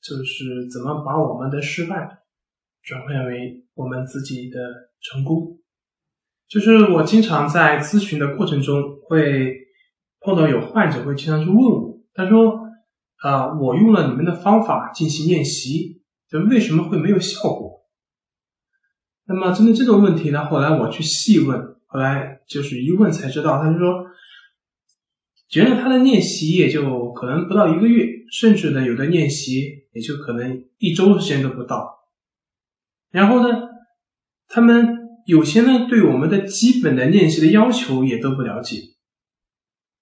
就是怎么把我们的失败转换为我们自己的成功。就是我经常在咨询的过程中会碰到有患者会经常去问我，他说：“啊，我用了你们的方法进行练习，就为什么会没有效果？”那么针对这种问题呢，后来我去细问，后来就是一问才知道，他就说。觉得他的练习也就可能不到一个月，甚至呢，有的练习也就可能一周时间都不到。然后呢，他们有些呢，对我们的基本的练习的要求也都不了解，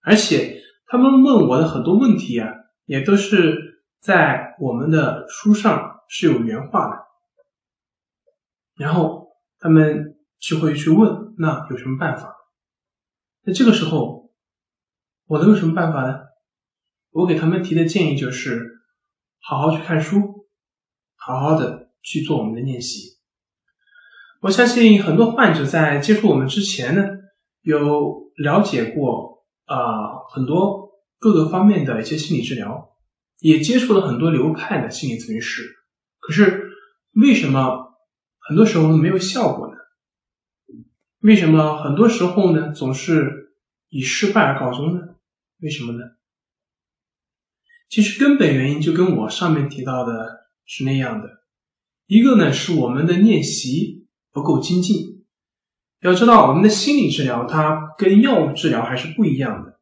而且他们问我的很多问题啊，也都是在我们的书上是有原话的。然后他们就会去问，那有什么办法？那这个时候。我能有什么办法呢？我给他们提的建议就是，好好去看书，好好的去做我们的练习。我相信很多患者在接触我们之前呢，有了解过啊很多各个方面的一些心理治疗，也接触了很多流派的心理咨询师。可是为什么很多时候没有效果呢？为什么很多时候呢总是以失败而告终呢？为什么呢？其实根本原因就跟我上面提到的是那样的，一个呢是我们的练习不够精进。要知道，我们的心理治疗它跟药物治疗还是不一样的。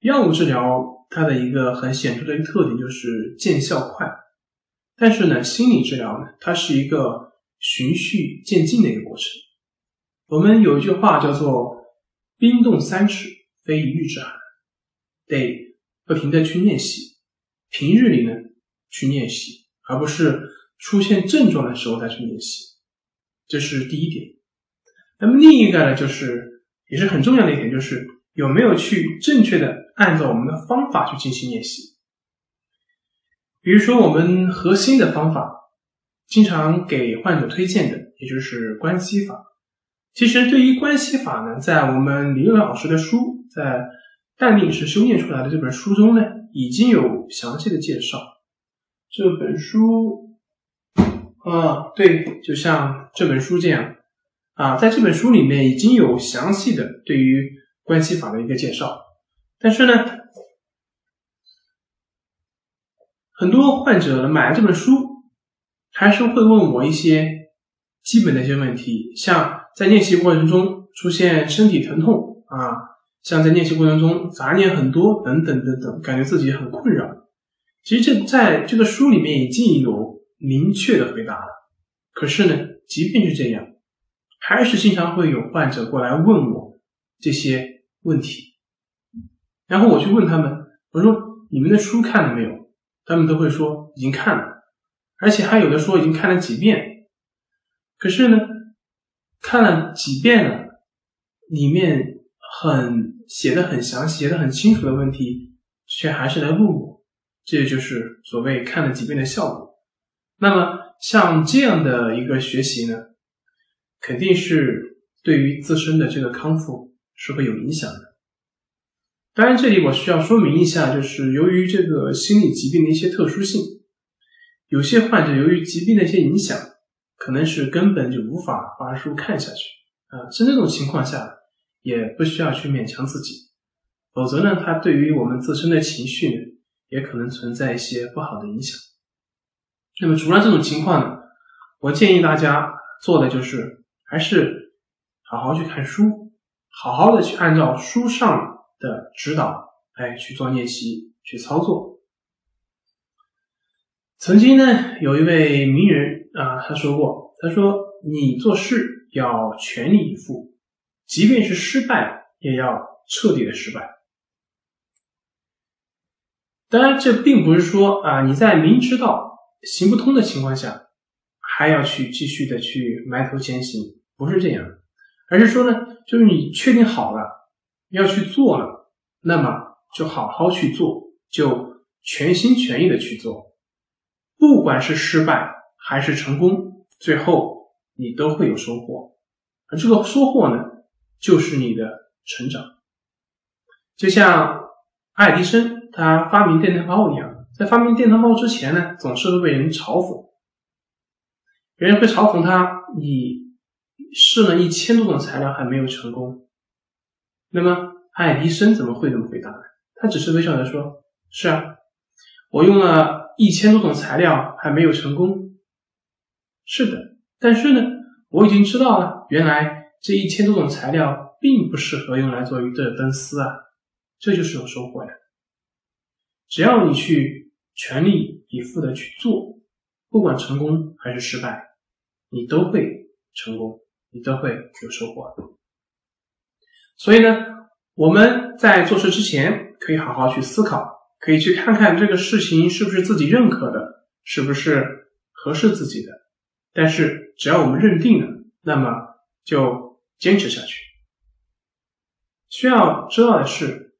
药物治疗它的一个很显著的一个特点就是见效快，但是呢，心理治疗呢，它是一个循序渐进的一个过程。我们有一句话叫做“冰冻三尺，非一日之寒”。得不停的去练习，平日里呢去练习，而不是出现症状的时候再去练习，这是第一点。那么另一个呢，就是也是很重要的一点，就是有没有去正确的按照我们的方法去进行练习。比如说我们核心的方法，经常给患者推荐的，也就是关系法。其实对于关系法呢，在我们李乐老师的书在。淡定是修炼出来的这本书中呢，已经有详细的介绍。这本书啊，对，就像这本书这样啊，在这本书里面已经有详细的对于关系法的一个介绍。但是呢，很多患者买了这本书，还是会问我一些基本的一些问题，像在练习过程中出现身体疼痛啊。像在练习过程中杂念很多等等等等，感觉自己很困扰。其实这在这个书里面已经有明确的回答了。可是呢，即便是这样，还是经常会有患者过来问我这些问题。然后我去问他们，我说：“你们的书看了没有？”他们都会说已经看了，而且还有的说已经看了几遍。可是呢，看了几遍了，里面。很写的很详细、写的很清楚的问题，却还是来问我，这就是所谓看了几遍的效果。那么像这样的一个学习呢，肯定是对于自身的这个康复是会有影响的。当然，这里我需要说明一下，就是由于这个心理疾病的一些特殊性，有些患者由于疾病的一些影响，可能是根本就无法把书看下去啊，像这种情况下。也不需要去勉强自己，否则呢，它对于我们自身的情绪呢，也可能存在一些不好的影响。那么，除了这种情况呢，我建议大家做的就是，还是好好去看书，好好的去按照书上的指导，哎，去做练习，去操作。曾经呢，有一位名人啊，他说过，他说：“你做事要全力以赴。”即便是失败，也要彻底的失败。当然，这并不是说啊，你在明知道行不通的情况下，还要去继续的去埋头前行，不是这样，而是说呢，就是你确定好了要去做了，那么就好好去做，就全心全意的去做，不管是失败还是成功，最后你都会有收获，而这个收获呢，就是你的成长。就像爱迪生他发明电灯泡一样。在发明电灯泡之前呢，总是会被人嘲讽，别人会嘲讽他，你试了一千多种材料还没有成功。那么爱迪生怎么会这么回答呢？他只是微笑着说：“是啊，我用了一千多种材料还没有成功。是的，但是呢，我已经知道了，原来这一千多种材料并不适合用来做鱼的灯丝啊，这就是有收获呀。只要你去。”全力以赴的去做，不管成功还是失败，你都会成功，你都会有收获。所以呢，我们在做事之前，可以好好去思考，可以去看看这个事情是不是自己认可的，是不是合适自己的。但是只要我们认定了，那么就坚持下去。需要知道的是，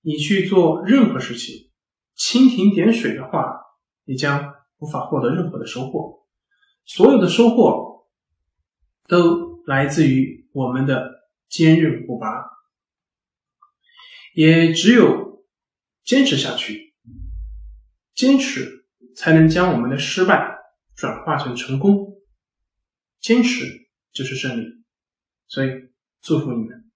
你去做任何事情。蜻蜓点水的话，你将无法获得任何的收获。所有的收获都来自于我们的坚韧不拔。也只有坚持下去，坚持才能将我们的失败转化成成功。坚持就是胜利。所以，祝福你们。